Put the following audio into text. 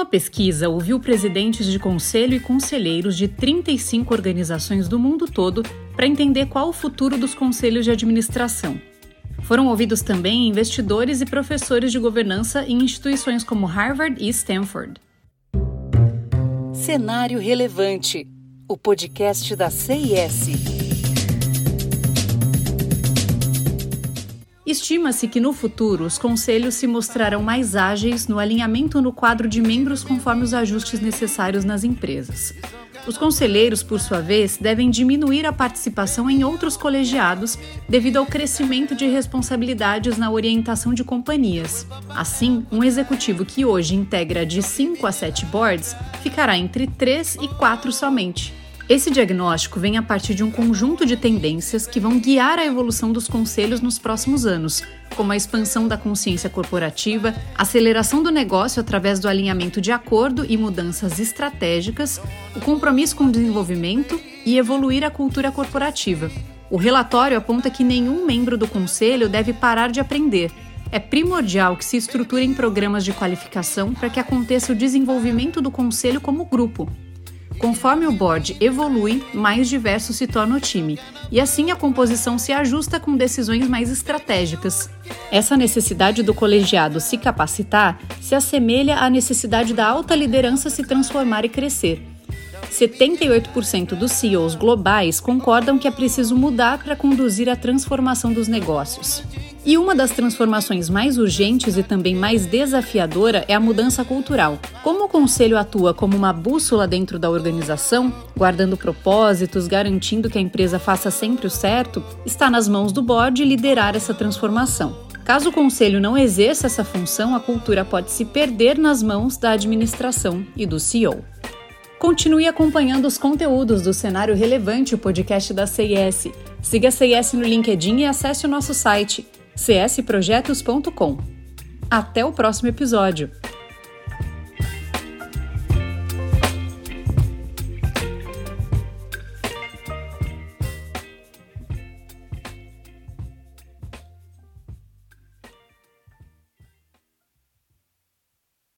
Uma pesquisa ouviu presidentes de conselho e conselheiros de 35 organizações do mundo todo para entender qual o futuro dos conselhos de administração. Foram ouvidos também investidores e professores de governança em instituições como Harvard e Stanford. Cenário Relevante, o podcast da CIS. Estima-se que no futuro os conselhos se mostrarão mais ágeis no alinhamento no quadro de membros conforme os ajustes necessários nas empresas. Os conselheiros, por sua vez, devem diminuir a participação em outros colegiados devido ao crescimento de responsabilidades na orientação de companhias. Assim, um executivo que hoje integra de 5 a 7 boards ficará entre 3 e 4 somente. Esse diagnóstico vem a partir de um conjunto de tendências que vão guiar a evolução dos conselhos nos próximos anos, como a expansão da consciência corporativa, aceleração do negócio através do alinhamento de acordo e mudanças estratégicas, o compromisso com o desenvolvimento e evoluir a cultura corporativa. O relatório aponta que nenhum membro do conselho deve parar de aprender. É primordial que se estruturem programas de qualificação para que aconteça o desenvolvimento do conselho como grupo, Conforme o board evolui, mais diverso se torna o time, e assim a composição se ajusta com decisões mais estratégicas. Essa necessidade do colegiado se capacitar se assemelha à necessidade da alta liderança se transformar e crescer. 78% dos CEOs globais concordam que é preciso mudar para conduzir a transformação dos negócios. E uma das transformações mais urgentes e também mais desafiadora é a mudança cultural. Como o conselho atua como uma bússola dentro da organização, guardando propósitos, garantindo que a empresa faça sempre o certo, está nas mãos do board liderar essa transformação. Caso o conselho não exerça essa função, a cultura pode se perder nas mãos da administração e do CEO. Continue acompanhando os conteúdos do Cenário Relevante, o podcast da CIS. Siga a CIS no LinkedIn e acesse o nosso site csprojetos.com. Até o próximo episódio!